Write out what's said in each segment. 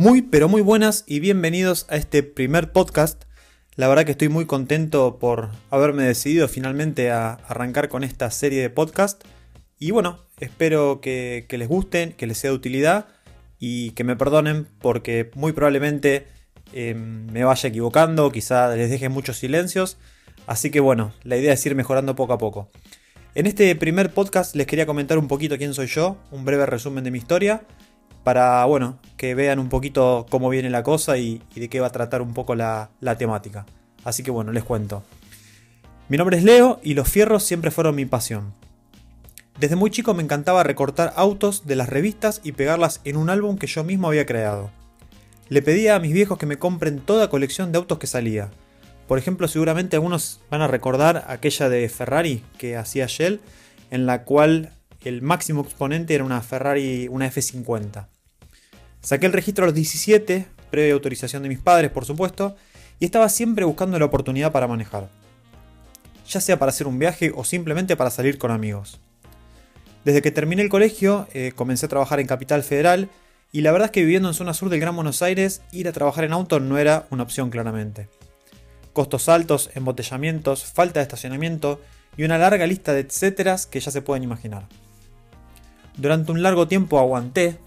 Muy, pero muy buenas y bienvenidos a este primer podcast. La verdad que estoy muy contento por haberme decidido finalmente a arrancar con esta serie de podcast. Y bueno, espero que, les gusten, que les sea de utilidad y que me perdonen porque muy probablemente eh, me vaya equivocando, quizá les deje muchos silencios. Así que bueno, la idea es ir mejorando poco a poco. En este primer podcast les quería comentar un poquito quién soy yo, un breve resumen de mi historia, para bueno, que vean un poquito cómo viene la cosa y, de qué va a tratar un poco la, la temática. Así que bueno, les cuento. Mi nombre es Leo y los fierros siempre fueron mi pasión. Desde muy chico me encantaba recortar autos de las revistas y pegarlas en un álbum que yo mismo había creado. Le pedía a mis viejos que me compren toda colección de autos que salía, por ejemplo, seguramente algunos van a recordar aquella de Ferrari que hacía Shell, en la cual el máximo exponente era una Ferrari, una F50. Saqué el registro a los 17, previa autorización de mis padres, por supuesto, y estaba siempre buscando la oportunidad para manejar. Ya sea para hacer un viaje o simplemente para salir con amigos. Desde que terminé el colegio, eh, comencé a trabajar en Capital Federal, y la verdad es que viviendo en zona sur del Gran Buenos Aires, ir a trabajar en auto no era una opción claramente costos altos, embotellamientos, falta de estacionamiento y una larga lista de etcéteras que ya se pueden imaginar. Durante un largo tiempo aguanté,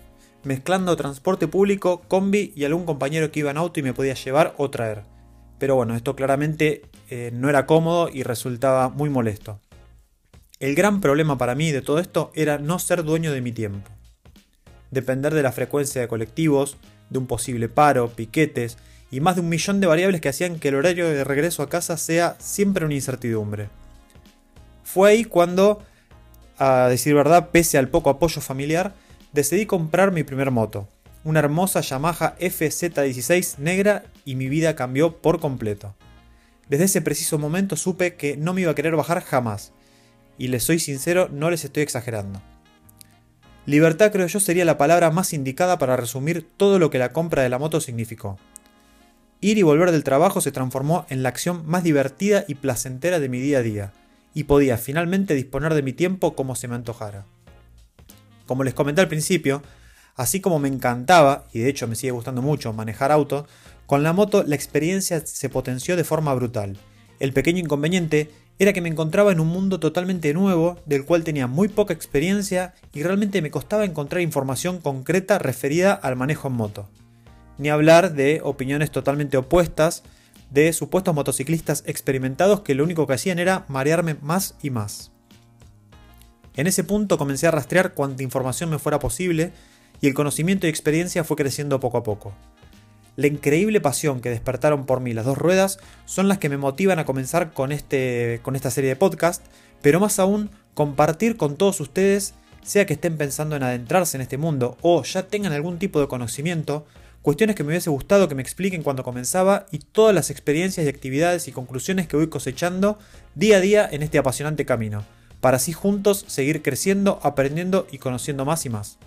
mezclando transporte público, combi y algún compañero que iba en auto y me podía llevar o traer. Pero bueno, esto claramente eh, no era cómodo y resultaba muy molesto. El gran problema para mí de todo esto era no ser dueño de mi tiempo. Depender de la frecuencia de colectivos, de un posible paro, piquetes y más de un millón de variables que hacían que el horario de regreso a casa sea siempre una incertidumbre. Fue ahí cuando, a decir verdad, pese al poco apoyo familiar, decidí comprar mi primer moto, una hermosa Yamaha FZ16 negra y mi vida cambió por completo. Desde ese preciso momento supe que no me iba a querer bajar jamás, y les soy sincero, no les estoy exagerando. Libertad creo yo sería la palabra más indicada para resumir todo lo que la compra de la moto significó. Ir y volver del trabajo se transformó en la acción más divertida y placentera de mi día a día, y podía finalmente disponer de mi tiempo como se me antojara. Como les comenté al principio, así como me encantaba, y de hecho me sigue gustando mucho manejar auto, con la moto la experiencia se potenció de forma brutal. El pequeño inconveniente era que me encontraba en un mundo totalmente nuevo, del cual tenía muy poca experiencia y realmente me costaba encontrar información concreta referida al manejo en moto ni hablar de opiniones totalmente opuestas de supuestos motociclistas experimentados que lo único que hacían era marearme más y más. En ese punto comencé a rastrear cuanta información me fuera posible y el conocimiento y experiencia fue creciendo poco a poco. La increíble pasión que despertaron por mí las dos ruedas son las que me motivan a comenzar con, este, con esta serie de podcast, pero más aún compartir con todos ustedes, sea que estén pensando en adentrarse en este mundo o ya tengan algún tipo de conocimiento, cuestiones que me hubiese gustado que me expliquen cuando comenzaba y todas las experiencias y actividades y conclusiones que voy cosechando día a día en este apasionante camino, para así juntos seguir creciendo, aprendiendo y conociendo más y más.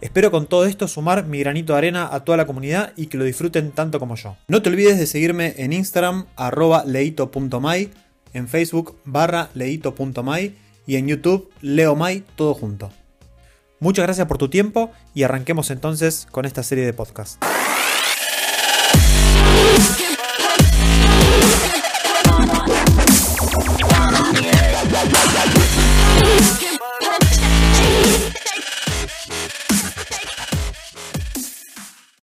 Espero con todo esto sumar mi granito de arena a toda la comunidad y que lo disfruten tanto como yo. No te olvides de seguirme en Instagram arroba leito.my, en Facebook barra leito.my y en YouTube leomay todo junto. Muchas gracias por tu tiempo y arranquemos entonces con esta serie de podcasts. Yeah, yeah, yeah.